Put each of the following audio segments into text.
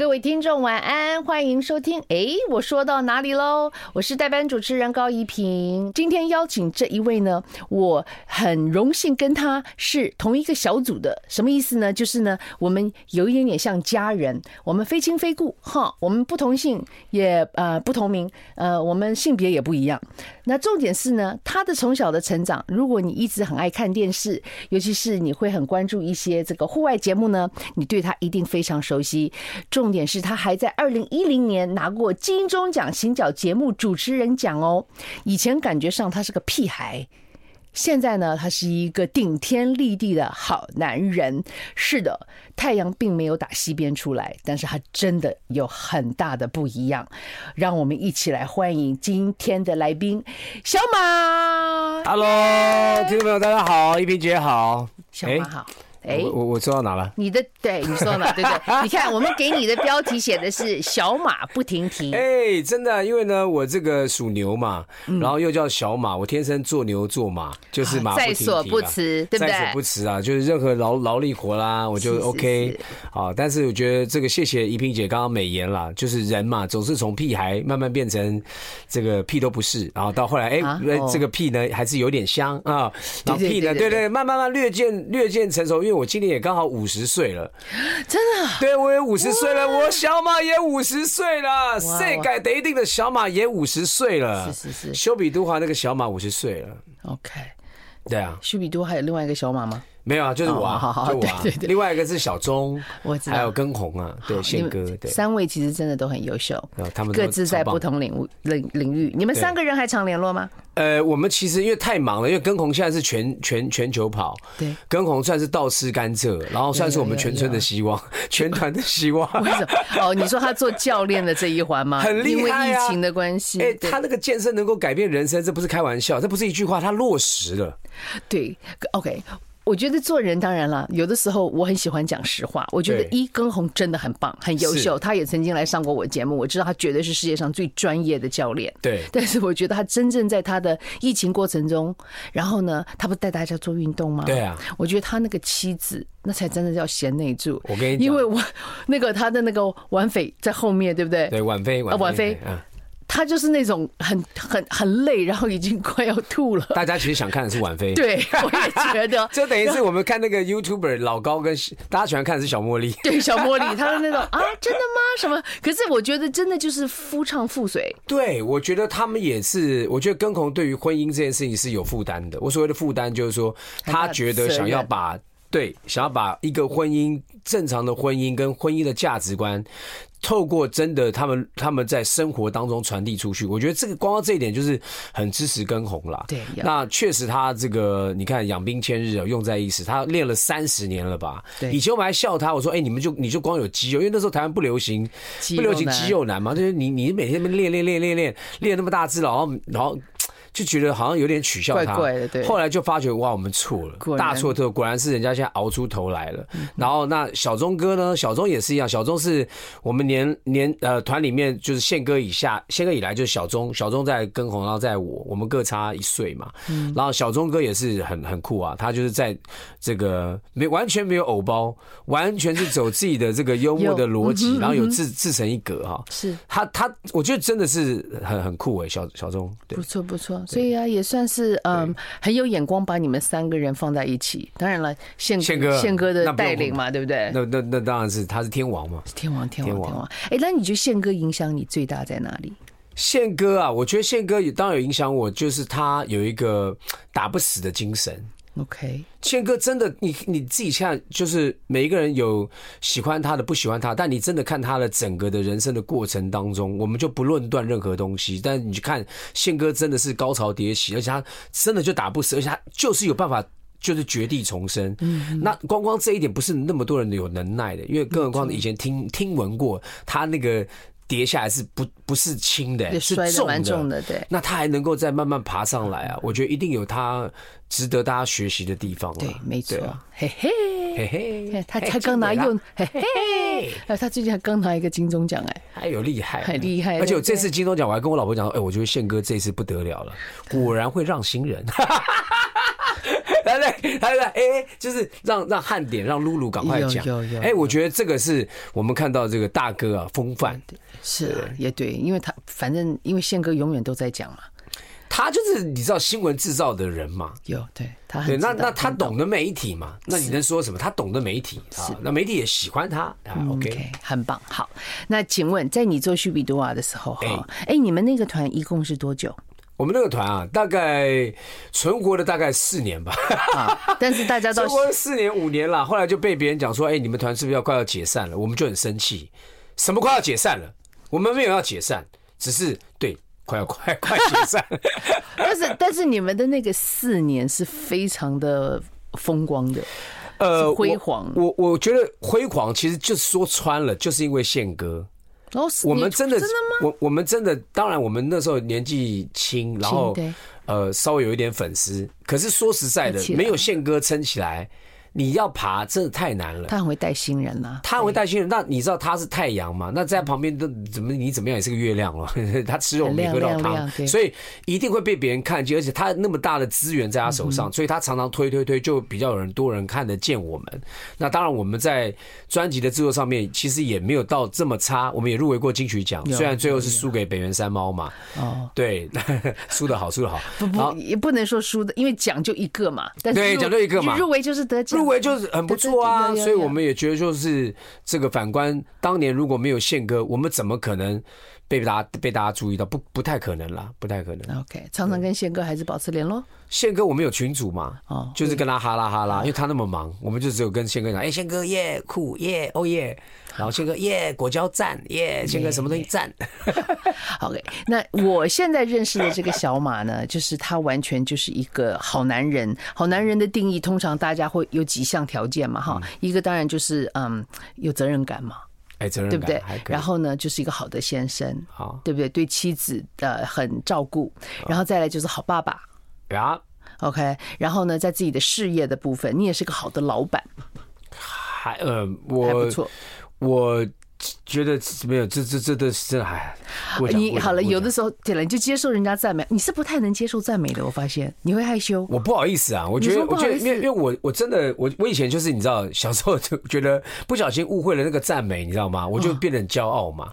各位听众晚安，欢迎收听。哎，我说到哪里喽？我是代班主持人高怡平。今天邀请这一位呢，我很荣幸跟他是同一个小组的。什么意思呢？就是呢，我们有一点点像家人，我们非亲非故哈。我们不同姓也呃不同名，呃，我们性别也不一样。那重点是呢，他的从小的成长，如果你一直很爱看电视，尤其是你会很关注一些这个户外节目呢，你对他一定非常熟悉。重点是他还在二零一零年拿过金钟奖行脚节目主持人奖哦。以前感觉上他是个屁孩。现在呢，他是一个顶天立地的好男人。是的，太阳并没有打西边出来，但是他真的有很大的不一样。让我们一起来欢迎今天的来宾，小马。Hello，听众朋友，大家好，一平姐好，小马好。哎，我我说到哪了？你的对，你说到哪？对对，你看，我们给你的标题写的是“小马不停蹄”。哎，真的，因为呢，我这个属牛嘛，然后又叫小马，我天生做牛做马，就是马在所不辞，对不对？在所不辞啊，就是任何劳劳力活啦，我就 OK。好，但是我觉得这个谢谢怡萍姐刚刚美言啦，就是人嘛，总是从屁孩慢慢变成这个屁都不是，然后到后来，哎，这个屁呢还是有点香啊，然后屁呢，对对，慢慢慢略见略见成熟。因为我今年也刚好五十岁了，真的，对我也五十岁了，我小马也五十岁了，世界第一等的小马也五十岁了，是是是，修比都华那个小马五十岁了，OK，对啊，修比都还有另外一个小马吗？没有啊，就是我啊，就我。对对，另外一个是小钟，我知道，还有根红啊，对，宪哥，对，三位其实真的都很优秀，他们各自在不同领域领领域。你们三个人还常联络吗？呃，我们其实因为太忙了，因为根红现在是全全全球跑，对，根红算是倒吃甘蔗，然后算是我们全村的希望，全团的希望。为什么？哦，你说他做教练的这一环吗？很厉害，因为疫情的关系。哎，他那个健身能够改变人生，这不是开玩笑，这不是一句话，他落实了。对，OK。我觉得做人当然了，有的时候我很喜欢讲实话。我觉得一根红真的很棒，很优秀。他也曾经来上过我节目，我知道他绝对是世界上最专业的教练。对，但是我觉得他真正在他的疫情过程中，然后呢，他不带大家做运动吗？对啊。我觉得他那个妻子，那才真的叫贤内助。我跟你讲，因为我 那个他的那个婉菲在后面，对不对？对，婉菲，啊，婉菲。他就是那种很很很累，然后已经快要吐了。大家其实想看的是婉菲，对，我也觉得。就等于是我们看那个 YouTuber 老高跟大家喜欢看的是小茉莉，对，小茉莉，他的那种啊，真的吗？什么？可是我觉得真的就是夫唱妇随。对，我觉得他们也是。我觉得根红对于婚姻这件事情是有负担的。我所谓的负担就是说，他觉得想要把对想要把一个婚姻正常的婚姻跟婚姻的价值观。透过真的他们他们在生活当中传递出去，我觉得这个光光这一点就是很支持跟红啦。对，那确实他这个你看养兵千日啊，用在一时。他练了三十年了吧？对。以前我们还笑他，我说：“哎，你们就你就光有肌肉，因为那时候台湾不流行不流行肌肉男嘛，就是你你每天练练练练练练那么大只，然后然后。”就觉得好像有点取笑他，后来就发觉哇，我们错了，大错特错，果然是人家现在熬出头来了。然后那小钟哥呢？小钟也是一样，小钟是我们年年呃团里面就是宪哥以下，宪哥以来就是小钟，小钟在跟红，然后在我，我们各差一岁嘛。嗯然后小钟哥也是很很酷啊，他就是在这个没完全没有偶包，完全是走自己的这个幽默的逻辑，然后有自自成一格哈。是他他，我觉得真的是很很酷哎，小小钟，不错不错。所以啊，也算是嗯很有眼光，把你们三个人放在一起。当然了，宪宪哥宪哥的带领嘛，对不对？那那那当然是他是天王嘛，天王天王天王。哎，那你觉得宪哥影响你最大在哪里？宪哥啊，我觉得宪哥也当然有影响我，就是他有一个打不死的精神。OK，宪哥真的，你你自己看，就是每一个人有喜欢他的，不喜欢他，但你真的看他的整个的人生的过程当中，我们就不论断任何东西。但你去看宪哥，真的是高潮迭起，而且他真的就打不死，而且他就是有办法，就是绝地重生。嗯，那光光这一点不是那么多人有能耐的，因为更何况以前听听闻过他那个。跌下来是不不是轻的，是重的，重的。对，那他还能够再慢慢爬上来啊！我觉得一定有他值得大家学习的地方。对，没错。嘿嘿嘿嘿，他他刚拿又嘿嘿，哎，他最近还刚拿一个金钟奖，哎，还有厉害，很厉害。而且我这次金钟奖，我还跟我老婆讲说，哎，我觉得宪哥这次不得了了，果然会让新人。来来来来哎，就是让让汉典让露露赶快讲。哎，我觉得这个是我们看到这个大哥啊风范。是啊，也对，因为他反正因为宪哥永远都在讲嘛。他就是你知道新闻制造的人嘛？有对，他对那那他懂得媒体嘛？那你能说什么？他懂得媒体啊，那媒体也喜欢他啊。OK，很棒。好，那请问在你做叙比多瓦的时候哈，哎，你们那个团一共是多久？我们那个团啊，大概存活了大概四年吧。但是大家 都存活了四年五年了，后来就被别人讲说，哎，你们团是不是要快要解散了？我们就很生气，什么快要解散了？我们没有要解散，只是对。快要快快解散，但是但是你们的那个四年是非常的风光的，呃，辉煌。我我觉得辉煌其实就是说穿了，就是因为宪哥。哦，我们真的真的吗？我我们真的，当然我们那时候年纪轻，然后呃稍微有一点粉丝，可是说实在的，没有宪哥撑起来。你要爬真的太难了。他很会带新人呐，他很会带新人。那你知道他是太阳嘛？那在旁边都怎么你怎么样也是个月亮了。他吃肉没喝到汤，所以一定会被别人看见。而且他那么大的资源在他手上，所以他常常推推推，就比较有人多人看得见我们。那当然我们在专辑的制作上面其实也没有到这么差，我们也入围过金曲奖，虽然最后是输给北原山猫嘛。哦，对，输的好，输的好。不不，也不能说输的，因为奖就一个嘛。对，奖就一个嘛。入围就是得奖。入围就是很不错啊，所以我们也觉得，就是这个反观当年如果没有宪哥，我们怎么可能被大家被大家注意到？不，不太可能啦，不太可能。OK，常常跟宪哥还是保持联络。宪哥，我们有群组嘛？哦，就是跟他哈拉哈拉，因为他那么忙，我们就只有跟宪哥讲，哎，宪哥耶，酷耶，哦耶。然后宪哥耶，果胶赞耶，宪哥什么东西赞？OK，那我现在认识的这个小马呢，就是他完全就是一个好男人。好男人的定义，通常大家会有几项条件嘛，哈，一个当然就是嗯，有责任感嘛，哎，责任感对不对？然后呢，就是一个好的先生，好，对不对？对妻子的很照顾，然后再来就是好爸爸呀。OK，然后呢，在自己的事业的部分，你也是个好的老板，还呃，我还不错。我觉得没有，这这这都是这还。你好了，有的时候对了，你就接受人家赞美。你是不太能接受赞美的，我发现你会害羞。我不好意思啊，我觉得，我觉得，因为因为我我真的，我我以前就是你知道，小时候就觉得不小心误会了那个赞美，你知道吗？我就变得很骄傲嘛。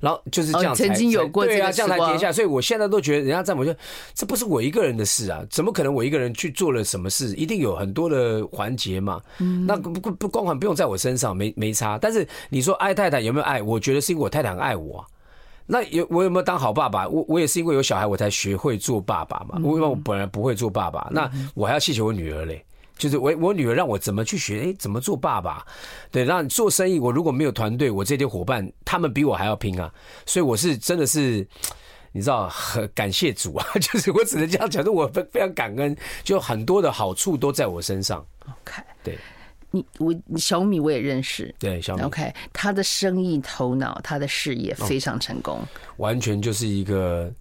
然后就是这样，曾经有过对啊，这样才跌下。所以我现在都觉得人家赞美，我觉得这不是我一个人的事啊，怎么可能我一个人去做了什么事？一定有很多的环节嘛。嗯，那不不不光环不用在我身上，没没差。但是你说爱太太有没有爱？我觉得是因为我太太很爱我。那有我有没有当好爸爸？我我也是因为有小孩我才学会做爸爸嘛。因为我本来不会做爸爸，那我还要谢谢我女儿嘞。就是我我女儿让我怎么去学，哎，怎么做爸爸？对，让做生意，我如果没有团队，我这些伙伴他们比我还要拼啊！所以我是真的是，你知道，很感谢主啊！就是我只能这样讲，就我非非常感恩，就很多的好处都在我身上。OK，对，你我小米我也认识，对小米。OK，他的生意头脑，他的事业非常成功，完全就是一个，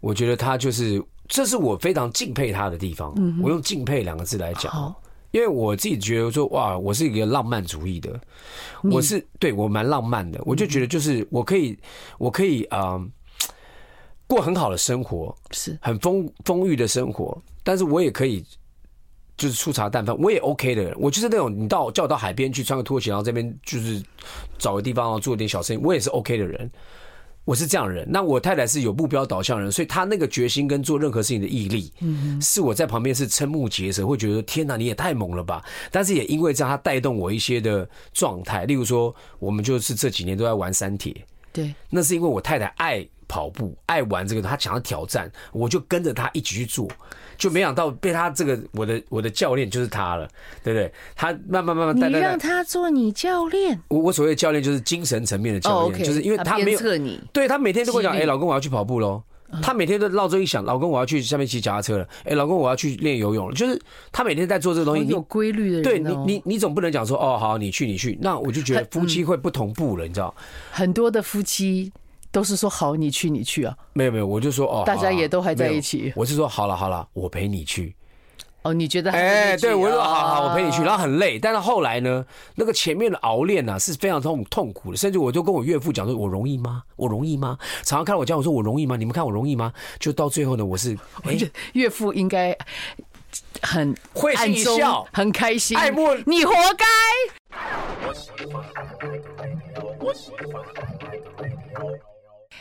我觉得他就是。这是我非常敬佩他的地方。我用“敬佩”两个字来讲，因为我自己觉得说，哇，我是一个浪漫主义的，我是对我蛮浪漫的。我就觉得，就是我可以，我可以啊，过很好的生活，是。很丰丰裕的生活，但是我也可以就是粗茶淡饭，我也 OK 的人。我就是那种你到叫我到海边去穿个拖鞋，然后这边就是找个地方做点小生意，我也是 OK 的人。我是这样的人，那我太太是有目标导向的人，所以她那个决心跟做任何事情的毅力，嗯是我在旁边是瞠目结舌，会觉得天哪，你也太猛了吧！但是也因为这样，她带动我一些的状态，例如说，我们就是这几年都在玩三铁，对，那是因为我太太爱跑步，爱玩这个，她想要挑战，我就跟着她一起去做。就没想到被他这个我的我的教练就是他了，对不对？他慢慢慢慢带带，你让他做你教练。我我所谓的教练就是精神层面的教练，就是因为他没有对他每天都会讲，哎，老公我要去跑步喽。他每天都闹钟一响，老公我要去下面骑脚踏车了。哎，老公我要去练游泳了。就是他每天在做这个东西，有规律的人。对你你你总不能讲说哦好你去你去，那我就觉得夫妻会不同步了，你知道？很多的夫妻。都是说好，你去你去啊？没有没有，我就说哦，大家也都还在一起。我是说好了好了，我陪你去。哦，你觉得？哎，对，我就说好好，我陪你去。然后很累，但是后来呢，那个前面的熬练呢是非常痛痛苦的，甚至我就跟我岳父讲说，我容易吗？我容易吗？常常看我讲，我说我容易吗？你们看我容易吗？就到最后呢，我是 哎，岳父应该很会心一笑，很开心，爱慕你活该。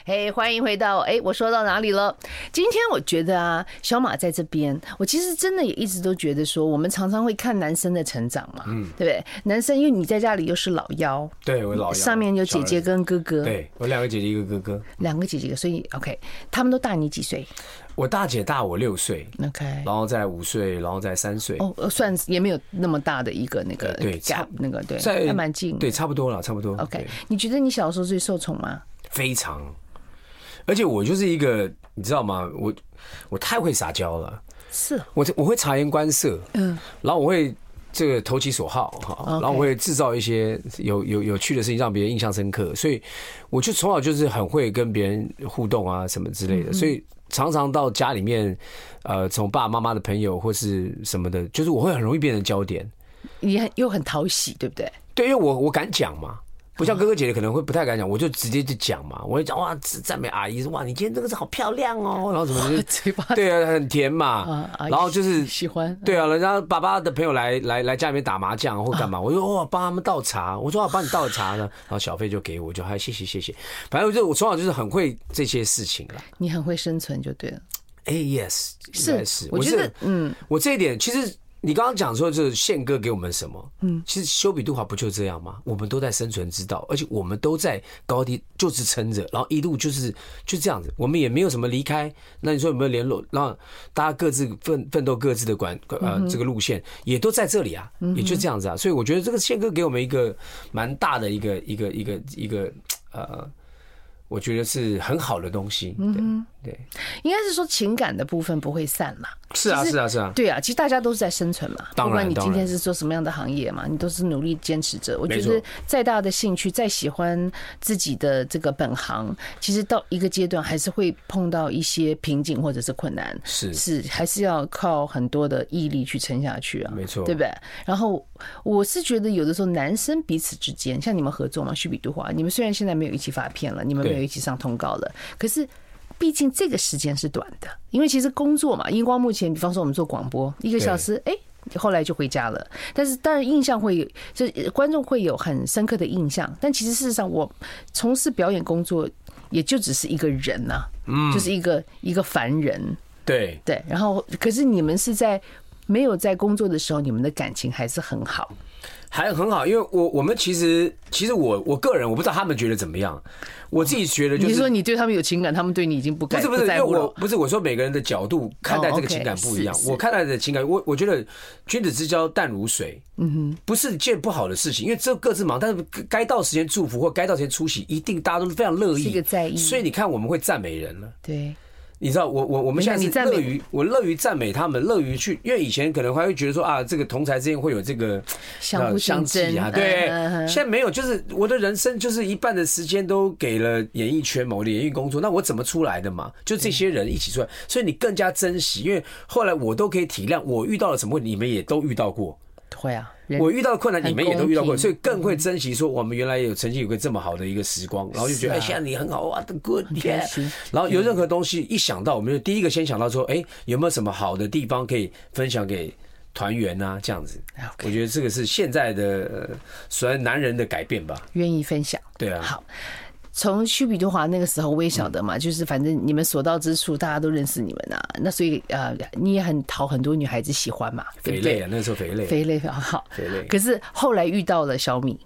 嘿，hey, 欢迎回到哎，我说到哪里了？今天我觉得啊，小马在这边，我其实真的也一直都觉得说，我们常常会看男生的成长嘛，嗯，对不对？男生因为你在家里又是老幺，对，我老幺，上面有姐姐跟哥哥，对，我两个姐姐一个哥哥，两个姐姐，所以 OK，他们都大你几岁？我大姐大我六岁，OK，然后再五岁，然后再三岁，哦，算也没有那么大的一个那个对 gap，那个对，还蛮近，对，差不多了，差不多。OK，你觉得你小时候最受宠吗？非常。而且我就是一个，你知道吗？我我太会撒娇了，是，我我会察言观色，嗯，然后我会这个投其所好哈，然后我会制造一些有有有趣的事情，让别人印象深刻。所以我就从小就是很会跟别人互动啊，什么之类的。所以常常到家里面，呃，从爸爸妈妈的朋友或是什么的，就是我会很容易变成焦点，你很又很讨喜，对不对？对，因为我我敢讲嘛。不像哥哥姐姐可能会不太敢讲，我就直接就讲嘛，我就讲哇，赞美阿姨说哇，你今天这个是好漂亮哦，然后怎么就 嘴巴对啊，很甜嘛，然后就是喜欢对啊，人家爸爸的朋友来来来家里面打麻将或干嘛，我就哇，帮他们倒茶，我说我帮你倒茶呢，然后小费就给我，就还谢谢谢谢，反正就我从小就是很会这些事情了。你很会生存就对了。哎，yes，是是，我觉得嗯，我这一点其实。你刚刚讲说，就是宪哥给我们什么？嗯，其实修比杜华不就这样吗？我们都在生存之道，而且我们都在高低就是撑着，然后一路就是就这样子，我们也没有什么离开。那你说有没有联络？让大家各自奋奋斗各自的管呃这个路线，也都在这里啊，也就这样子啊。所以我觉得这个宪哥给我们一个蛮大的一个一个一个一个呃。我觉得是很好的东西，嗯，对，应该是说情感的部分不会散嘛。是啊，是啊，是啊，对啊，其实大家都是在生存嘛。当然，不管你今天是做什么样的行业嘛，你都是努力坚持着。我觉得再大的兴趣，再喜欢自己的这个本行，其实到一个阶段还是会碰到一些瓶颈或者是困难，是是，还是要靠很多的毅力去撑下去啊。没错，对不对？然后我是觉得有的时候男生彼此之间，像你们合作嘛，须比杜华，你们虽然现在没有一起发片了，你们没有。一起上通告了，可是毕竟这个时间是短的，因为其实工作嘛，荧光幕前，比方说我们做广播一个小时，哎，后来就回家了。但是当然印象会有，就观众会有很深刻的印象。但其实事实上，我从事表演工作也就只是一个人呐，嗯，就是一个一个凡人。对对，然后可是你们是在没有在工作的时候，你们的感情还是很好。还很好，因为我我们其实其实我我个人我不知道他们觉得怎么样，我自己觉得就是，你说你对他们有情感，他们对你已经不该不是不是，因为我不是我说每个人的角度看待这个情感不一样，我看待的情感，我我觉得君子之交淡如水，嗯哼，不是件不好的事情，因为这各自忙，但是该到时间祝福或该到时间出席，一定大家都是非常乐意，一个在意，所以你看我们会赞美人了，对。你知道我我我们现在是乐于我乐于赞美他们，乐于去，因为以前可能还会觉得说啊，这个同台之间会有这个相互相争啊，对，现在没有，就是我的人生就是一半的时间都给了演艺圈嘛，我的演艺工作，那我怎么出来的嘛？就这些人一起出来，所以你更加珍惜，因为后来我都可以体谅，我遇到了什么问题，你们也都遇到过，会啊。我遇到的困难，你们也都遇到过，所以更会珍惜。说我们原来有曾经有个这么好的一个时光，然后就觉得哎，现在你很好哇，的 good，然后有任何东西一想到，我们就第一个先想到说，哎，有没有什么好的地方可以分享给团员啊？这样子，我觉得这个是现在的所谓男人的改变吧，愿意分享。对啊，好。从修比多华那个时候，我也晓得嘛，就是反正你们所到之处，大家都认识你们啊。那所以呃，你也很讨很多女孩子喜欢嘛，对不对？啊，那时候肥累，肥累 好，肥累。可是后来遇到了小米，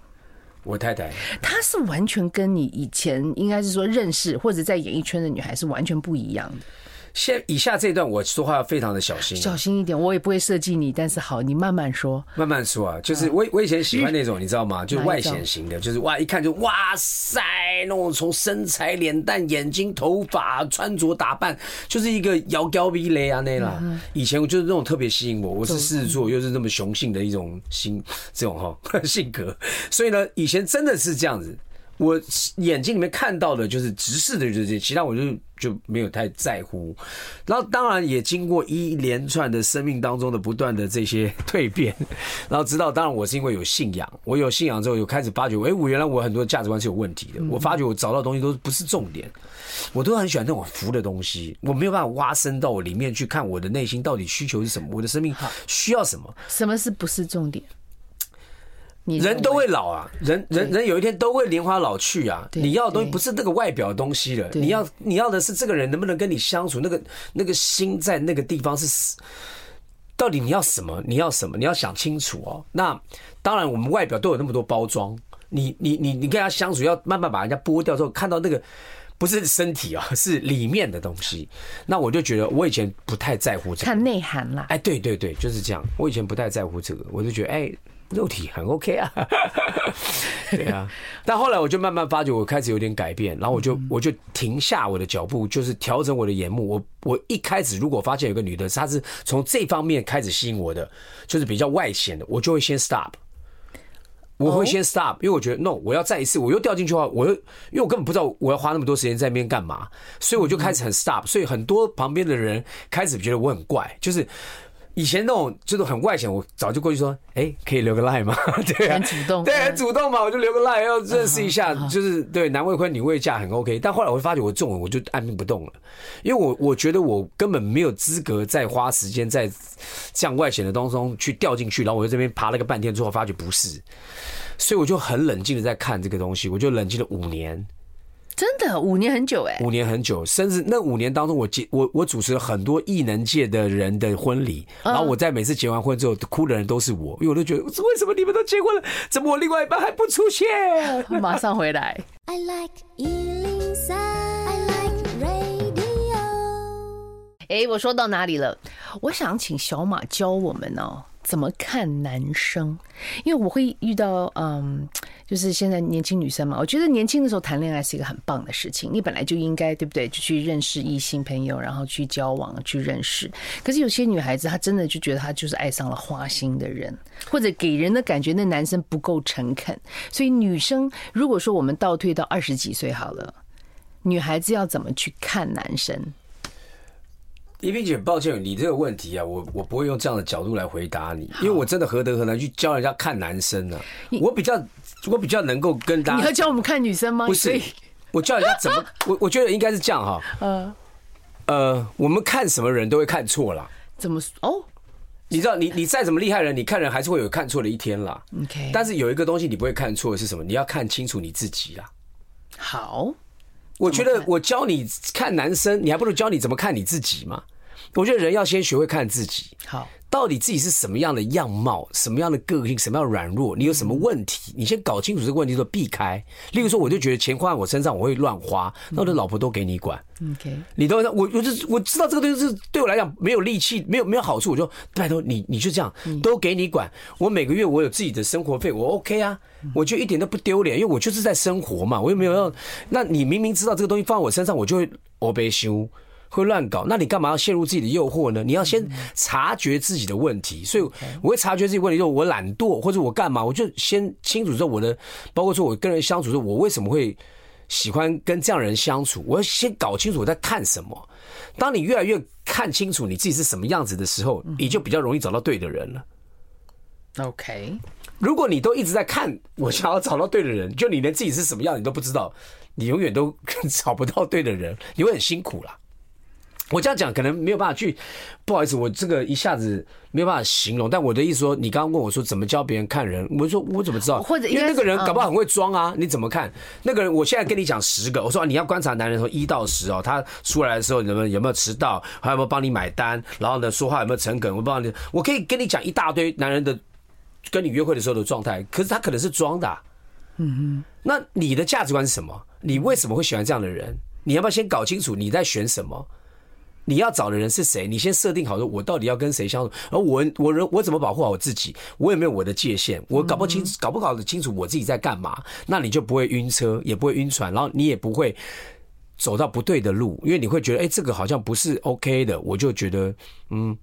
我太太，她是完全跟你以前应该是说认识或者在演艺圈的女孩是完全不一样的。现以下这一段我说话要非常的小心，小心一点，我也不会设计你，但是好，你慢慢说，慢慢说啊。就是我我以前喜欢那种，你知道吗？就外显型的，就是哇，一看就哇塞，那种从身材、脸蛋、眼睛、头发、穿着打扮，就是一个摇高逼雷啊那啦。以前我就是那种特别吸引我，我是狮子座，又是那么雄性的一种性这种哈 性格，所以呢，以前真的是这样子。我眼睛里面看到的就是直视的就是这些，其他我就就没有太在乎。然后当然也经过一连串的生命当中的不断的这些蜕变，然后直到当然我是因为有信仰，我有信仰之后有开始发觉，哎，我原来我很多价值观是有问题的。我发觉我找到的东西都不是重点，我都很喜欢那种浮的东西，我没有办法挖深到我里面去看我的内心到底需求是什么，我的生命需要什么？什么是不是重点？人都会老啊，人人人有一天都会年华老去啊。你要的东西不是那个外表的东西了，你要你要的是这个人能不能跟你相处，那个那个心在那个地方是，到底你要什么？你要什么？你要想清楚哦。那当然，我们外表都有那么多包装，你你你你跟他相处，要慢慢把人家剥掉之后，看到那个不是身体啊，是里面的东西。那我就觉得，我以前不太在乎这个，看内涵啦。哎，对对对，就是这样。我以前不太在乎这个，我就觉得哎。肉体很 OK 啊，对啊，但后来我就慢慢发觉，我开始有点改变，然后我就我就停下我的脚步，就是调整我的眼目。我我一开始如果发现有个女的，她是从这方面开始吸引我的，就是比较外显的，我就会先 stop，我会先 stop，因为我觉得 no，我要再一次，我又掉进去的话，我又因为我根本不知道我要花那么多时间在那边干嘛，所以我就开始很 stop，所以很多旁边的人开始觉得我很怪，就是。以前那种就是很外显，我早就过去说，哎、欸，可以留个赖吗？对啊，很主动，对，很主动嘛，我就留个赖，要认识一下，就是对男未婚女未嫁很 OK。但后来我会发觉我中了，我就按兵不动了，因为我我觉得我根本没有资格再花时间在这样外显的当中去掉进去，然后我在这边爬了个半天，之后发觉不是，所以我就很冷静的在看这个东西，我就冷静了五年。真的五年很久哎，五年很久，甚至那五年当中我，我结我我主持了很多艺能界的人的婚礼，然后我在每次结完婚之后哭的人都是我，因为我都觉得为什么你们都结婚了，怎么我另外一半还不出现？马上回来。I like 103, I like radio。哎，我说到哪里了？我想请小马教我们哦。怎么看男生？因为我会遇到，嗯，就是现在年轻女生嘛，我觉得年轻的时候谈恋爱是一个很棒的事情。你本来就应该，对不对？就去认识异性朋友，然后去交往，去认识。可是有些女孩子，她真的就觉得她就是爱上了花心的人，或者给人的感觉那男生不够诚恳。所以女生，如果说我们倒退到二十几岁好了，女孩子要怎么去看男生？宜萍姐，抱歉，你这个问题啊，我我不会用这样的角度来回答你，因为我真的何德何能去教人家看男生呢？我比较我比较能够跟大家，你要教我们看女生吗？不是，我教人家怎么，我我觉得应该是这样哈。呃呃，我们看什么人都会看错了。怎么哦？你知道，你你再怎么厉害人，你看人还是会有看错的一天啦。OK，但是有一个东西你不会看错的是什么？你要看清楚你自己啦。好，我觉得我教你看男生，你还不如教你怎么看你自己嘛。我觉得人要先学会看自己，好，到底自己是什么样的样貌，什么样的个性，什么样的软弱，你有什么问题，你先搞清楚这个问题，说避开。例如说，我就觉得钱花在我身上，我会乱花，那我的老婆都给你管，OK，你都我我就我知道这个东西是对我来讲没有力气，没有没有好处，我就拜托你，你就这样都给你管。我每个月我有自己的生活费，我 OK 啊，我就一点都不丢脸，因为我就是在生活嘛，我又没有要。那你明明知道这个东西放在我身上，我就会我被修。会乱搞，那你干嘛要陷入自己的诱惑呢？你要先察觉自己的问题，所以我会察觉自己问题，就我懒惰或者我干嘛，我就先清楚说我的，包括说我跟人相处说，我为什么会喜欢跟这样人相处，我要先搞清楚我在看什么。当你越来越看清楚你自己是什么样子的时候，你就比较容易找到对的人了。OK，如果你都一直在看我想要找到对的人，就你连自己是什么样你都不知道，你永远都 找不到对的人，你会很辛苦啦。我这样讲可能没有办法去，不好意思，我这个一下子没有办法形容。但我的意思说，你刚刚问我说怎么教别人看人，我说我怎么知道？或者因为那个人搞不好很会装啊，你怎么看那个人？我现在跟你讲十个，我说你要观察男人从一到十哦，他出来的时候有没有有没有迟到，还有没有帮你买单，然后呢说话有没有诚恳？我帮你，我可以跟你讲一大堆男人的跟你约会的时候的状态，可是他可能是装的。嗯哼，那你的价值观是什么？你为什么会喜欢这样的人？你要不要先搞清楚你在选什么？你要找的人是谁？你先设定好说，我到底要跟谁相处？而我我人我怎么保护好我自己？我有没有我的界限？我搞不清搞不搞得清楚我自己在干嘛？那你就不会晕车，也不会晕船，然后你也不会走到不对的路，因为你会觉得，哎，这个好像不是 OK 的。我就觉得，嗯，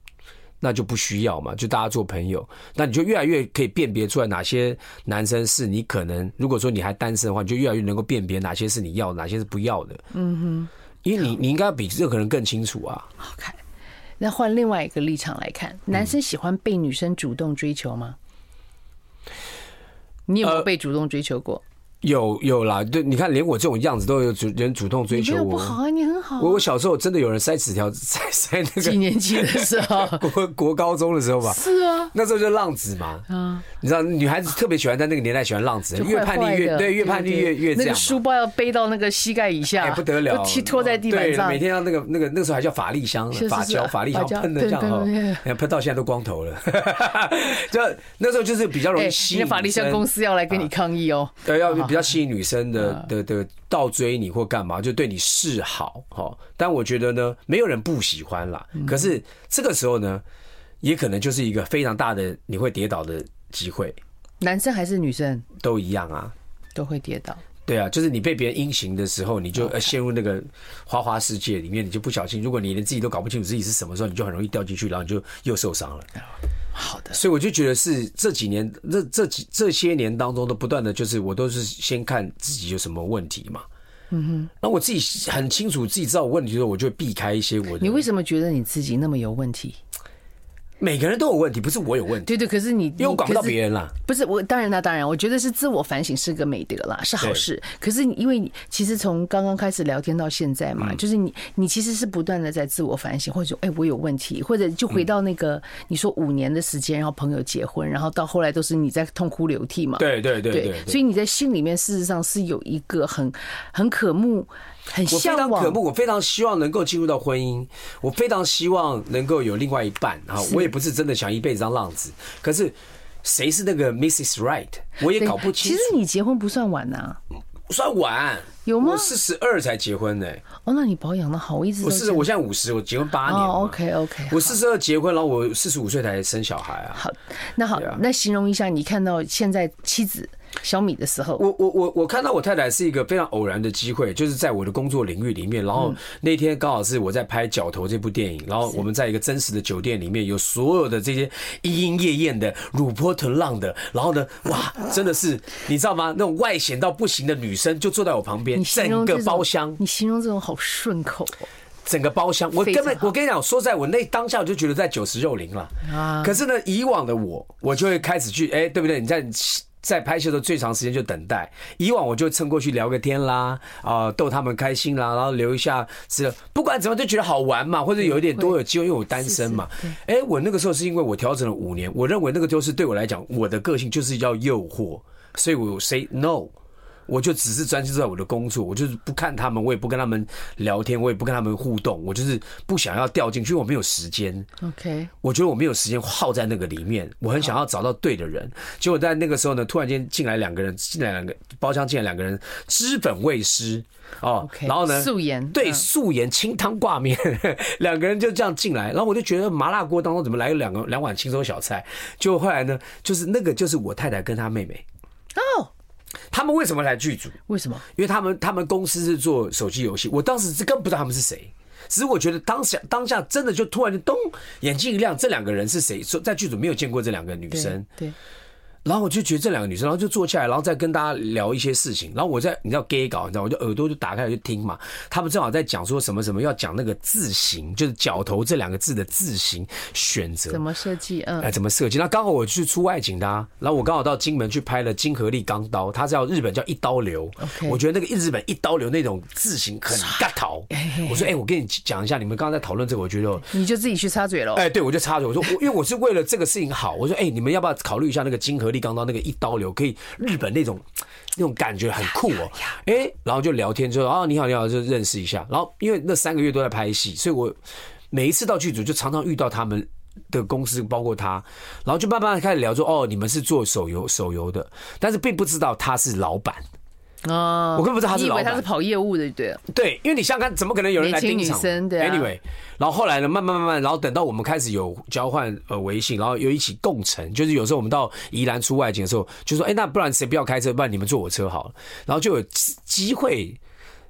那就不需要嘛，就大家做朋友，那你就越来越可以辨别出来哪些男生是你可能，如果说你还单身的话，你就越来越能够辨别哪些是你要，哪些是不要的。嗯哼，因为你你应该比任何人更清楚啊。好看，那换另外一个立场来看，男生喜欢被女生主动追求吗？你有没有被主动追求过？有有啦，对，你看，连我这种样子都有主人主动追求我。不好啊，你很好。我我小时候真的有人塞纸条，塞 塞那个几年级的时候，国国高中的时候吧。是啊，那时候就浪子嘛。啊，你知道，女孩子特别喜欢在那个年代喜欢浪子，越叛逆越对，越叛逆越越这样。那个书包要背到那个膝盖以下，不得了，踢拖在地板上。每天要那个那个那个时候还叫法力香，法胶法力香喷的这样哈，喷到现在都光头了。就那时候就是比较容易吸引。法力香公司要来跟你抗议哦。对，要比较吸引女生。的的的倒追你或干嘛，就对你示好哈。但我觉得呢，没有人不喜欢啦。可是这个时候呢，也可能就是一个非常大的你会跌倒的机会。男生还是女生都一样啊，都会跌倒。对啊，就是你被别人阴行的时候，你就陷入那个花花世界里面，你就不小心。如果你连自己都搞不清楚自己是什么时候，你就很容易掉进去，然后你就又受伤了。好的，所以我就觉得是这几年，这这几这些年当中都不断的就是，我都是先看自己有什么问题嘛。嗯哼，那我自己很清楚自己知道我问题的时候，我就会避开一些我。你为什么觉得你自己那么有问题？每个人都有问题，不是我有问题。对对，可是你因为我管不到别人啦。不是我，当然啦当然，我觉得是自我反省是个美德啦，是好事。可是因为你其实从刚刚开始聊天到现在嘛，就是你你其实是不断的在自我反省，或者说哎我有问题，或者就回到那个你说五年的时间，然后朋友结婚，然后到后来都是你在痛哭流涕嘛。对对对对。所以你在心里面事实上是有一个很很可慕。很我非常渴慕，我非常希望能够进入到婚姻，我非常希望能够有另外一半啊！我也不是真的想一辈子当浪子，可是谁是那个 Mrs. Right，我也搞不清楚。其实你结婚不算晚呐，算晚有吗？我四十二才结婚呢。哦，那你保养的好，我一直我四十，我现在五十，我结婚八年。哦，OK OK，我四十二结婚，然后我四十五岁才生小孩啊。好，那好，那形容一下你看到现在妻子。小米的时候，我我我我看到我太太是一个非常偶然的机会，就是在我的工作领域里面，然后那天刚好是我在拍《角头》这部电影，然后我们在一个真实的酒店里面，有所有的这些莺莺燕燕的、乳波腾浪的，然后呢，哇，真的是你知道吗？那种外显到不行的女生就坐在我旁边，整个包厢，你形容这种好顺口哦，整个包厢，我根本我跟你讲，说在我那当下我就觉得在九十肉林了啊。可是呢，以往的我，我就会开始去，哎，对不对？你在。在拍戏的最长时间就等待，以往我就蹭过去聊个天啦，啊，逗他们开心啦，然后留一下是，不管怎么都觉得好玩嘛，或者有一点多有机会，因为我单身嘛。哎，我那个时候是因为我调整了五年，我认为那个就是对我来讲，我的个性就是要诱惑，所以我 say no。我就只是专心在我的工作，我就是不看他们，我也不跟他们聊天，我也不跟他们互动，我就是不想要掉进去，因为我没有时间。OK，我觉得我没有时间耗在那个里面，我很想要找到对的人。结果在那个时候呢，突然间进来两个人，进来两个包厢进来两个人，脂粉未施哦，okay, 然后呢，素颜对素颜清汤挂面，两个人就这样进来，然后我就觉得麻辣锅当中怎么来了两个两碗轻松小菜？就后来呢，就是那个就是我太太跟她妹妹哦。他们为什么来剧组？为什么？因为他们他们公司是做手机游戏，我当时是根本不知道他们是谁，只是我觉得当下当下真的就突然就咚，眼睛一亮，这两个人是谁？说在剧组没有见过这两个女生，对。对然后我就觉得这两个女生，然后就坐下来，然后再跟大家聊一些事情。然后我在你知道 gay 搞，你知道，我就耳朵就打开来就听嘛。他们正好在讲说什么什么，要讲那个字形，就是“脚头”这两个字的字形选择怎么设计？嗯，哎，怎么设计？那刚好我去出外景的，然后我刚好到金门去拍了金河利钢刀，它叫日本叫一刀流。我觉得那个日本一刀流那种字形很尬头。我说，哎，我跟你讲一下，你们刚刚在讨论这个，我觉得你就自己去插嘴了。哎，对，我就插嘴，我说，因为我是为了这个事情好，我说，哎，你们要不要考虑一下那个金河。力刚刀那个一刀流，可以日本那种那种感觉很酷哦，哎，然后就聊天，就说啊，你好你好，就认识一下。然后因为那三个月都在拍戏，所以我每一次到剧组就常常遇到他们的公司，包括他，然后就慢慢开始聊说，哦，你们是做手游手游的，但是并不知道他是老板。哦，我根本不知道他是老板，以为他是跑业务的，对对，因为你想看，怎么可能有人来盯场？，Anyway，然后后来呢，慢慢慢慢，然后等到我们开始有交换呃微信，然后又一起共乘，就是有时候我们到宜兰出外景的时候，就说，哎，那不然谁不要开车，不然你们坐我车好了，然后就有机会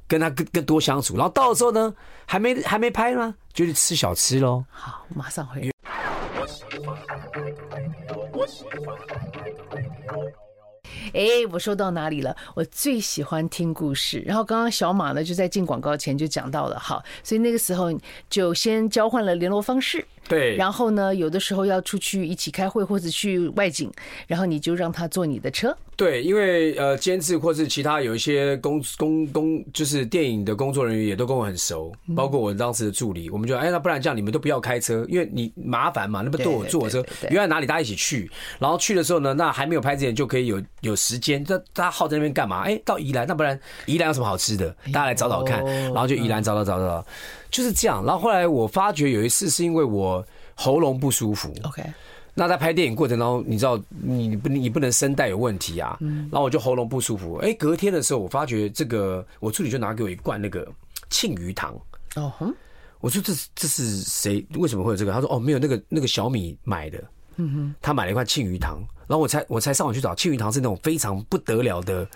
跟他更更多相处，然后到的时候呢，还没还没拍吗？就去吃小吃喽。好，马上回来。哎，我说到哪里了？我最喜欢听故事。然后刚刚小马呢就在进广告前就讲到了，好，所以那个时候就先交换了联络方式。对，然后呢，有的时候要出去一起开会或者去外景，然后你就让他坐你的车。对，因为呃，监制或是其他有一些工工工，就是电影的工作人员也都跟我很熟，包括我当时的助理，我们就哎，那不然这样，你们都不要开车，因为你麻烦嘛，那不都我坐我车，原来哪里大家一起去，然后去的时候呢，那还没有拍之前就可以有有时间，那大家耗在那边干嘛？哎，到宜兰，那不然宜兰有什么好吃的？大家来找找看，然后就宜兰找找找找。就是这样，然后后来我发觉有一次是因为我喉咙不舒服，OK，那在拍电影过程当中，你知道你不你不能声带有问题啊，然后我就喉咙不舒服，哎，隔天的时候我发觉这个我助理就拿给我一罐那个庆余糖，哦哼，我说这这是谁？为什么会有这个？他说哦没有，那个那个小米买的，嗯哼，他买了一罐庆余糖，然后我才我才上网去找庆余糖是那种非常不得了的。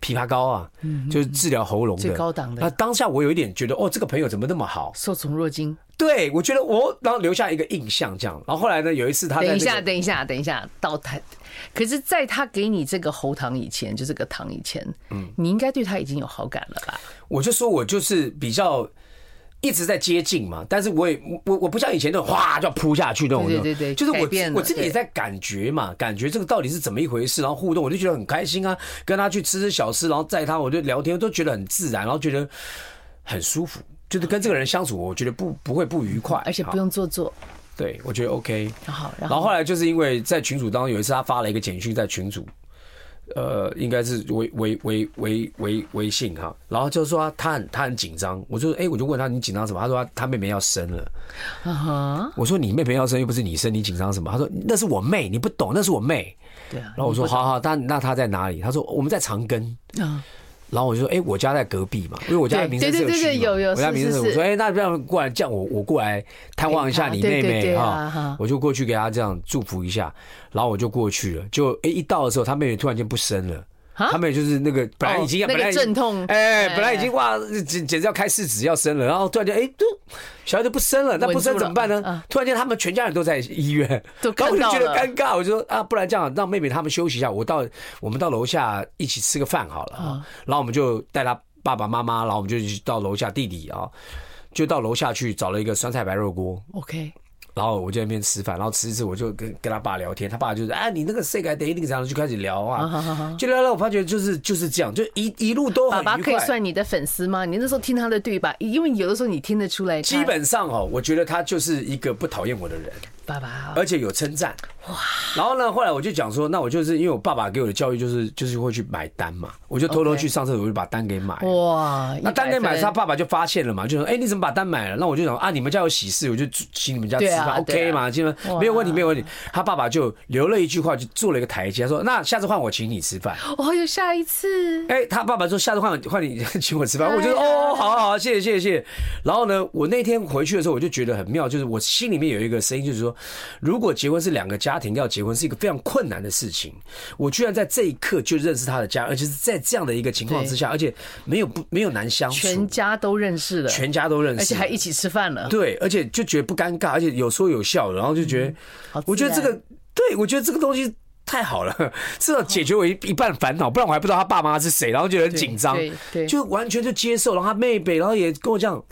枇杷膏啊，就是治疗喉咙的最高档的。那当下我有一点觉得，哦，这个朋友怎么那么好，受宠若惊。对，我觉得我然后留下一个印象，这样。然后后来呢，有一次他等一下，等一下，等一下，到他，可是在他给你这个喉糖以前，就这个糖以前，嗯，你应该对他已经有好感了吧？我就说我就是比较。一直在接近嘛，但是我也我我不像以前那种哗就要扑下去那种，对对对，就是我我自己也在感觉嘛，感觉这个到底是怎么一回事，然后互动，我就觉得很开心啊，跟他去吃吃小吃，然后载他，我就聊天，都觉得很自然，然后觉得很舒服，就是跟这个人相处，我觉得不不会不愉快，而且不用做作，对我觉得 OK。好，然后后来就是因为在群组当中有一次他发了一个简讯在群组。呃，应该是微微微微微微信哈，然后就说他很他很紧张，我就哎，我就问他你紧张什么？他说他他妹妹要生了，啊哈，我说你妹妹要生又不是你生，你紧张什么？他说那是我妹，你不懂，那是我妹。对啊，然后我说好好，但那他在哪里？他说我们在长庚啊。然后我就说，哎，我家在隔壁嘛，因为我家的名声社区嘛，我家名声社区，我说，哎，那这样过来叫我，我过来探望一下你妹妹哈，我就过去给她这样祝福一下，然后我就过去了，就哎一到的时候，她妹妹突然间不生了。他们就是那个本来已经本来阵痛，哎，本来已经哇，简简直要开四指要生了，然后突然间哎，都小孩子不生了，那不生怎么办呢？突然间他们全家人都在医院，然后我就觉得尴尬，我就说啊，不然这样让妹妹他们休息一下，我到我们到楼下一起吃个饭好了，然后我们就带他爸爸妈妈，然后我们就到楼下弟弟啊，就到楼下去找了一个酸菜白肉锅，OK。然后我就在那边吃饭，然后吃一次我就跟跟他爸聊天，他爸就是哎，你那个谁该得一定这样就开始聊啊，就聊聊，我发觉就是就是这样，就一一路都很愉快。爸爸可以算你的粉丝吗？你那时候听他的对吧？因为有的时候你听得出来。基本上哦，我觉得他就是一个不讨厌我的人。爸爸，而且有称赞哇！然后呢，后来我就讲说，那我就是因为我爸爸给我的教育就是就是会去买单嘛，我就偷偷去上厕所，我就把单给买哇。那单给买，他爸爸就发现了嘛，就说：“哎，你怎么把单买了？”那我就想啊，你们家有喜事，我就请你们家吃饭，OK 嘛？基本没有问题，没有问题。他爸爸就留了一句话，就做了一个台阶，他说：“那下次换我请你吃饭。”哦，有下一次。哎，他爸爸说：“下次换换你请我吃饭。”我就说：“哦，好好好，谢谢谢谢谢谢。”然后呢，我那天回去的时候，我就觉得很妙，就是我心里面有一个声音，就是说。如果结婚是两个家庭要结婚是一个非常困难的事情，我居然在这一刻就认识他的家，而且是在这样的一个情况之下，而且没有不没有难相处，全家都认识了，全家都认识，而且还一起吃饭了，对，而且就觉得不尴尬，而且有说有笑，然后就觉得，我觉得这个，对我觉得这个东西太好了，至少解决我一一半烦恼，不然我还不知道他爸妈是谁，然后就很紧张，对，就完全就接受，然后他妹妹，然后也跟我这样，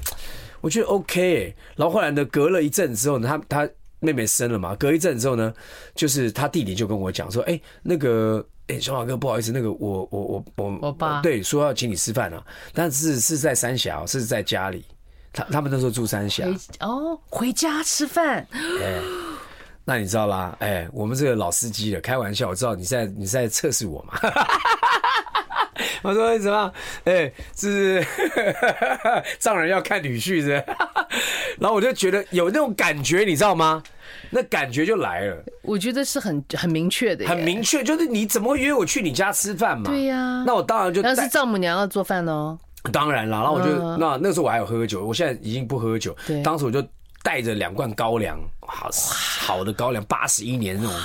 我觉得 OK，然后后来呢，隔了一阵之后呢，他他。妹妹生了嘛？隔一阵之后呢，就是他弟弟就跟我讲说：“哎，那个，哎，小马哥，不好意思，那个我我我我我爸对说要请你吃饭啊，但是是在三峡，是在家里，他他们那时候住三峡哦，回家吃饭。哎，那你知道啦？哎，我们这个老司机了开玩笑，我知道你在你在测试我嘛。我说什么？哎，是 丈人要看女婿是。”然后我就觉得有那种感觉，你知道吗？那感觉就来了。我觉得是很很明确的，很明确，就是你怎么会约我去你家吃饭嘛？对呀。那我当然就。但是丈母娘要做饭哦。当然了，然后我就那那时候我还有喝酒，我现在已经不喝酒。对。当时我就带着两罐高粱，好好的高粱，八十一年那种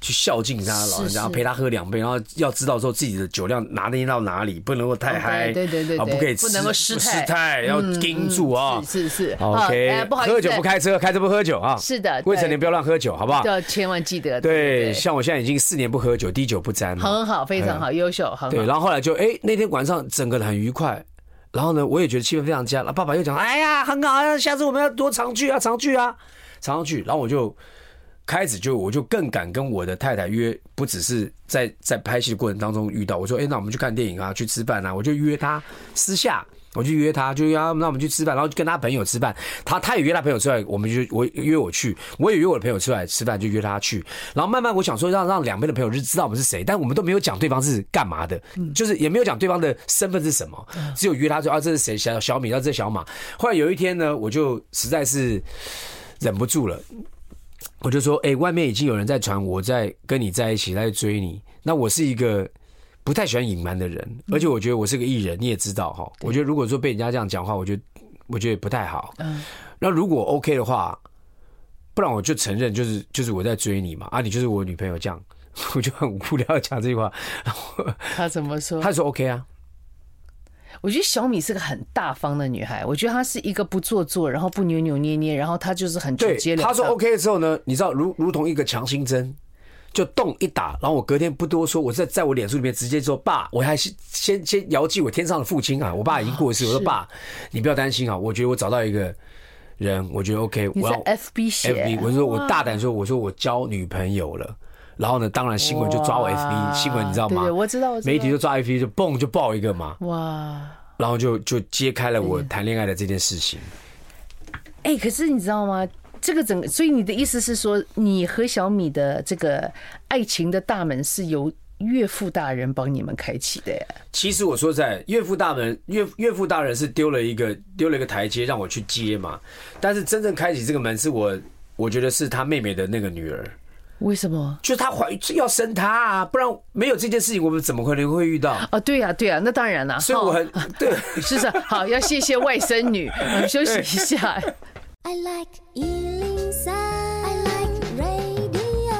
去孝敬他老人家，陪他喝两杯，然后要知道说自己的酒量拿捏到哪里，不能够太嗨，对对对对啊，不可以吃不能够失态失态，要盯住啊。是是是 OK，哎不好意思喝酒不开车，开车不喝酒啊。是的未成年不要乱喝酒，好不好？要千万记得。对，像我现在已经四年不喝酒，滴酒不沾，很好，非常好，优秀，很好。对，然后后来就哎，那天晚上整个很愉快。然后呢，我也觉得气氛非常佳。那爸爸又讲：“哎呀，很好啊，下次我们要多常聚啊，常聚啊，常聚。”然后我就开始就我就更敢跟我的太太约，不只是在在拍戏的过程当中遇到。我说：“哎，那我们去看电影啊，去吃饭啊。”我就约她私下，我就约他，就约他，那我们去吃饭，然后跟他朋友吃饭。他他也约他朋友出来，我们就我约我去，我也约我的朋友出来吃饭，就约他去。然后慢慢我想说让让两边的朋友就知道我们是谁，但我们都没有讲对方是干嘛的，就是也没有讲对方的身份是什么，只有约他说啊，这是谁？小小米，然后这是小马。后来有一天呢，我就实在是忍不住了。我就说，哎、欸，外面已经有人在传我在跟你在一起，在追你。那我是一个不太喜欢隐瞒的人，而且我觉得我是个艺人，你也知道哈。我觉得如果说被人家这样讲话，我觉得我觉得不太好。嗯。那如果 OK 的话，不然我就承认，就是就是我在追你嘛。啊，你就是我女朋友，这样 我就很无聊讲这句话。他怎么说？他说 OK 啊。我觉得小米是个很大方的女孩，我觉得她是一个不做作，然后不扭扭捏捏，然后她就是很直接。她说 OK 之后呢，你知道，如如同一个强心针，就动一打，然后我隔天不多说，我在在我脸书里面直接说爸，我还是先先遥祭我天上的父亲啊，我爸已经过世，我说爸，你不要担心啊，我觉得我找到一个人，我觉得 OK，我要 FB 写，FB，我说我大胆说，我说我交女朋友了。然后呢，当然新闻就抓我 FB 新闻，你知道吗？对，我知道，我知道。媒体就抓 FB 就蹦就爆一个嘛。哇！然后就就揭开了我谈恋爱的这件事情。哎，可是你知道吗？这个整个，所以你的意思是说，你和小米的这个爱情的大门是由岳父大人帮你们开启的呀？其实我说在岳父大人岳岳父大人是丢了一个丢了一个台阶让我去接嘛，但是真正开启这个门是我我觉得是他妹妹的那个女儿。为什么？就她怀孕要生她啊，不然没有这件事情，我们怎么可能会遇到？哦，对呀，对呀，那当然了。所以我很 对，是是，好，要谢谢外甥女，我们休息一下。I like 103, I like radio。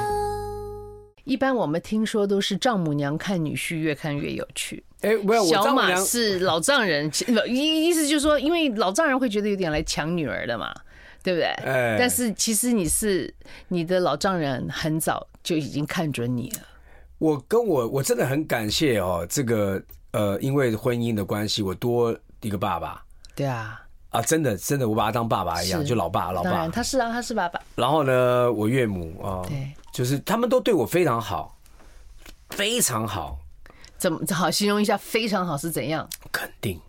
一般我们听说都是丈母娘看女婿越看越有趣。哎，没有，小马是老丈人，意意思就是说，因为老丈人会觉得有点来抢女儿的嘛。对不对？哎，但是其实你是你的老丈人，很早就已经看准你了。我跟我我真的很感谢哦，这个呃，因为婚姻的关系，我多一个爸爸。对啊，啊，真的真的，我把他当爸爸一样，就老爸老爸。他是啊，他是爸爸。然后呢，我岳母啊，对，就是他们都对我非常好，非常好。怎么好形容一下？非常好是怎样？肯定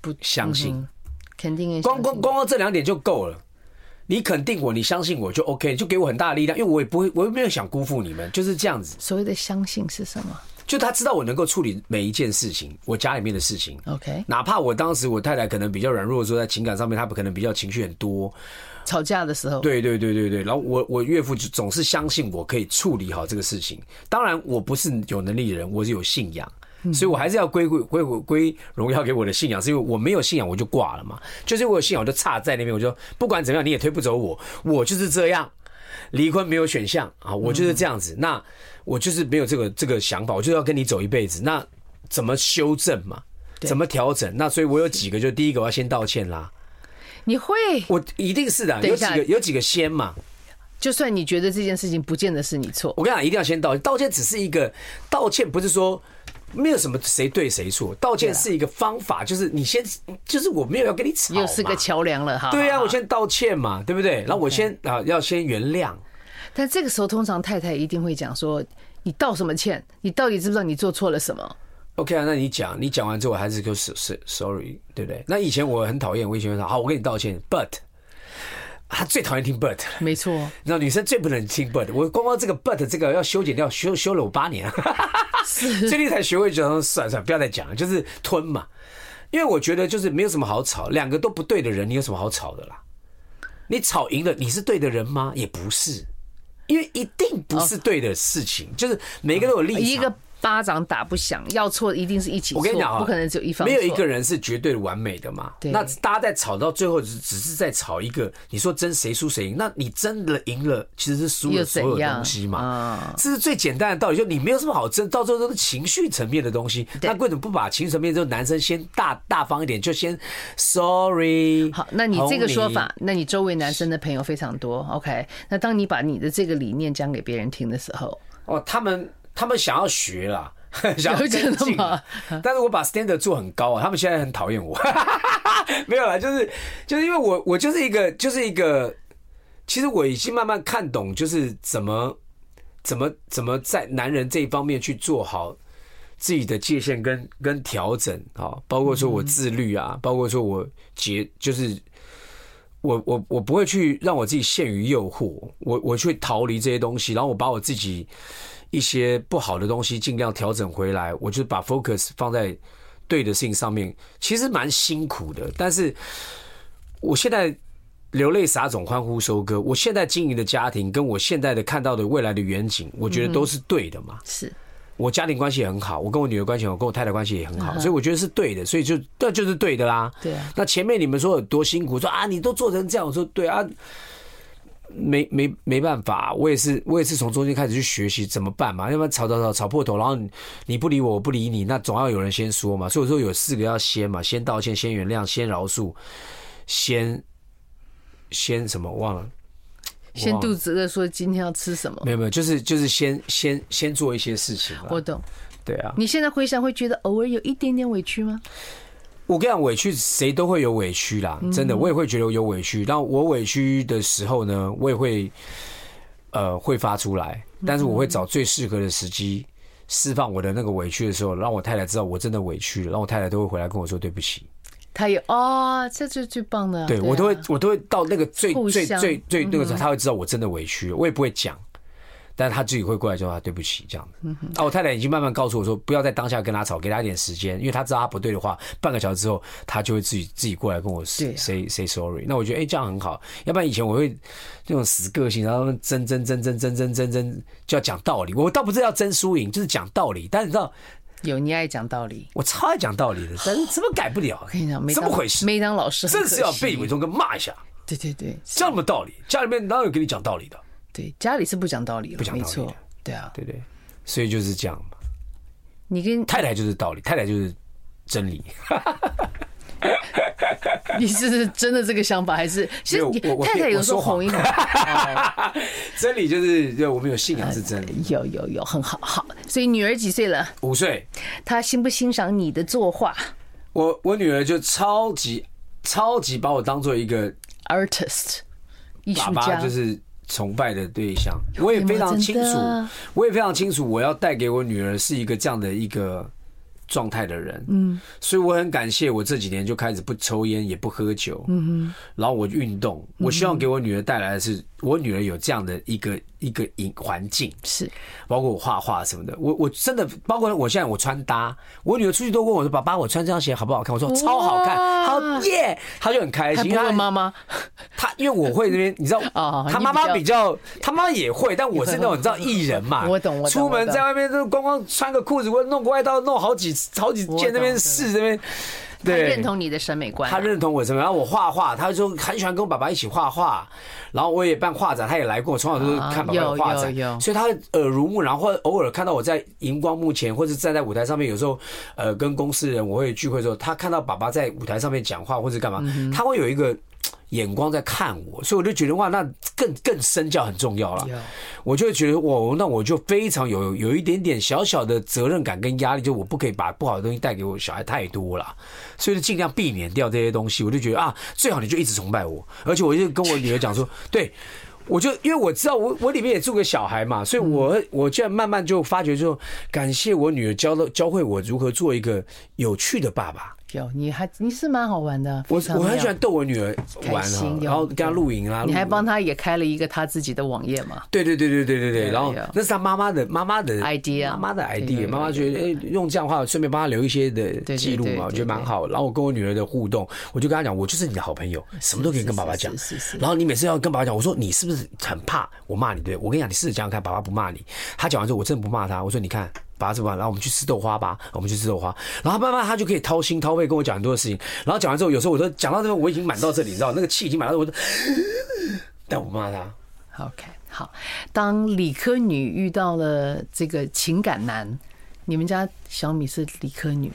不相信，肯定光光光光这两点就够了。你肯定我，你相信我就 OK，就给我很大的力量，因为我也不会，我也没有想辜负你们，就是这样子。所谓的相信是什么？就他知道我能够处理每一件事情，我家里面的事情。OK，哪怕我当时我太太可能比较软弱的时候，在情感上面，她可能比较情绪很多，吵架的时候。对对对对对，然后我我岳父就总是相信我可以处理好这个事情。当然，我不是有能力的人，我是有信仰。所以，我还是要归归归归荣耀给我的信仰，是因为我没有信仰，我就挂了嘛。就是我有信仰，我就差在那边。我就不管怎么样，你也推不走我，我就是这样。离婚没有选项啊，我就是这样子。那我就是没有这个这个想法，我就要跟你走一辈子。那怎么修正嘛？怎么调整？那所以我有几个，就第一个我要先道歉啦。你会？我一定是的。有几个有几个先嘛？就算你觉得这件事情不见得是你错，我跟你讲，一定要先道歉。道歉只是一个道歉，不是说。没有什么谁对谁错，道歉是一个方法，就是你先，就是我没有要跟你吵，又是个桥梁了哈。对呀，我先道歉嘛，对不对？然后我先啊，要先原谅。但这个时候，通常太太一定会讲说：“你道什么歉？你到底知不知道你做错了什么？”OK 啊，那你讲，你讲完之后，我还是就是 sorry，对不对？那以前我很讨厌，我以前会说：“好，我跟你道歉。”But 他最讨厌听 but，没错。那女生最不能听 but，我光光这个 but 这个要修剪掉，修修了我八年。最近才学会讲算了算了，不要再讲了，就是吞嘛。因为我觉得就是没有什么好吵，两个都不对的人，你有什么好吵的啦？你吵赢了，你是对的人吗？也不是，因为一定不是对的事情，就是每个都有立场。一个巴掌打不响，要错一定是一起错。我跟你讲啊，不可能只有一方，没有一个人是绝对完美的嘛。对。那大家在吵到最后，只只是在吵一个，你说争谁输谁赢？那你真的赢了，其实是输了所有东西嘛。啊，这是最简单的道理，就你没有什么好争，到最后都是情绪层面的东西。那为什么不把情绪层面这个男生先大大方一点，就先 sorry？好，那你这个说法，那你周围男生的朋友非常多。OK，那当你把你的这个理念讲给别人听的时候，哦，他们他们想要学啦。想要跟进，但是我把 standard 做很高啊，他们现在很讨厌我。没有啦，就是就是因为我我就是一个就是一个，其实我已经慢慢看懂，就是怎么怎么怎么在男人这一方面去做好自己的界限跟跟调整啊，包括说我自律啊，包括说我节就是我我我不会去让我自己陷于诱惑，我我去逃离这些东西，然后我把我自己。一些不好的东西尽量调整回来，我就把 focus 放在对的事情上面。其实蛮辛苦的，但是我现在流泪撒种，欢呼收割。我现在经营的家庭，跟我现在的看到的未来的远景，我觉得都是对的嘛。是我家庭关系也很好，我跟我女儿关系，我跟我太太关系也很好，所以我觉得是对的，所以就这就是对的啦。对啊。那前面你们说有多辛苦，说啊，你都做成这样，我说对啊。没没没办法，我也是我也是从中间开始去学习怎么办嘛，要不然吵吵吵吵破头，然后你不理我，我不理你，那总要有人先说嘛。所以说有四个要先嘛，先道歉，先原谅，先饶恕，先先什么忘了？先肚子饿，说今天要吃什么？没有没有，就是就是先先先做一些事情。我懂，对啊。你现在回想会觉得偶尔有一点点委屈吗？我跟你讲，委屈谁都会有委屈啦，真的，我也会觉得有委屈。当我委屈的时候呢，我也会呃会发出来，但是我会找最适合的时机释放我的那个委屈的时候，让我太太知道我真的委屈了，让我太太都会回来跟我说对不起。他也哦，这是最棒的。对，我都会，我都会到那个最最最最那个时候，他会知道我真的委屈，我也不会讲。但是他自己会过来说他对不起这样子。啊，我太太已经慢慢告诉我说，不要在当下跟他吵，给他一点时间，因为他知道他不对的话，半个小时之后他就会自己自己过来跟我 say say sorry。那我觉得哎这样很好，要不然以前我会这种死个性，然后争争争争争争争争就要讲道理。我倒不是要争输赢，就是讲道理。但是你知道，有你爱讲道理，我超爱讲道理的，但是怎么改不了？我跟你讲，怎么回事？没当老师，真是要被伟忠哥骂一下。对对对，这么道理，家里面哪有跟你讲道理的？对，家里是不讲道理的，不讲道理的。没错。对啊，对对，所以就是这样嘛。你跟太太就是道理，太太就是真理。你是真的这个想法，还是其实你太太有时候哄一哄？真理就是，就我们有信仰是真理。有有有，很好好。所以女儿几岁了？五岁。她欣不欣赏你的作画？我我女儿就超级超级把我当做一个 artist，艺术家，就是。崇拜的对象，我也非常清楚，我也非常清楚，我要带给我女儿是一个这样的一个状态的人。嗯，所以我很感谢我这几年就开始不抽烟，也不喝酒。嗯哼，然后我运动，我希望给我女儿带来的是，我女儿有这样的一个。一个影环境是，包括我画画什么的，我我真的包括我现在我穿搭，我女儿出去都问我说：“爸爸，我穿这双鞋好不好看？”我说：“超好看，好耶！”她就很开心。她问妈妈，她因为我会那边，你知道啊？她妈妈比较，她妈妈也会，但我是那种你知道 艺人嘛，我懂。我出门在外面都光光穿个裤子，或者弄个外套，弄好几好几件那边试这边。对，认同你的审美观，他认同我什么？然后我画画，他就很喜欢跟我爸爸一起画画。然后我也办画展，他也来过，从小都是看爸爸的画展，所以他耳濡目染，或者偶尔看到我在荧光幕前，或者站在舞台上面，有时候呃跟公司人我会聚会的时候，他看到爸爸在舞台上面讲话或者干嘛，他会有一个。眼光在看我，所以我就觉得哇，那更更身教很重要了。我就会觉得我，那我就非常有有一点点小小的责任感跟压力，就我不可以把不好的东西带给我小孩太多了，所以就尽量避免掉这些东西。我就觉得啊，最好你就一直崇拜我，而且我就跟我女儿讲说，对，我就因为我知道我我里面也住个小孩嘛，所以我我现在慢慢就发觉说，感谢我女儿教了教会我如何做一个有趣的爸爸。有，你还你是蛮好玩的，我我很喜欢逗我女儿玩哈，然后跟她露营啊，你还帮她也开了一个她自己的网页嘛？对对对对对对对，然后那是她妈妈的妈妈的 idea，妈妈的 idea，妈妈觉得哎用这样的话顺便帮她留一些的记录嘛，我觉得蛮好。然后我跟我女儿的互动，我就跟她讲，我就是你的好朋友，什么都可以跟爸爸讲。然后你每次要跟爸爸讲，我说你是不是很怕我骂你？对，我跟你讲，你试着讲讲看，爸爸不骂你。他讲完之后，我真的不骂他，我说你看。把他怎么办？然后我们去吃豆花吧，我们去吃豆花。然后慢慢他就可以掏心掏肺跟我讲很多的事情。然后讲完之后，有时候我都讲到这边，我已经满到这里，你知道，那个气已经满到我，但我骂他。OK，好。当理科女遇到了这个情感男，你们家小米是理科女，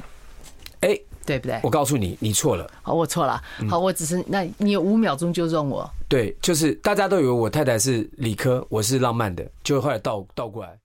哎、欸，对不对？我告诉你，你错了。好，我错了。好，我只是那你有五秒钟纠正我。对，就是大家都以为我太太是理科，我是浪漫的，就后来倒倒过来。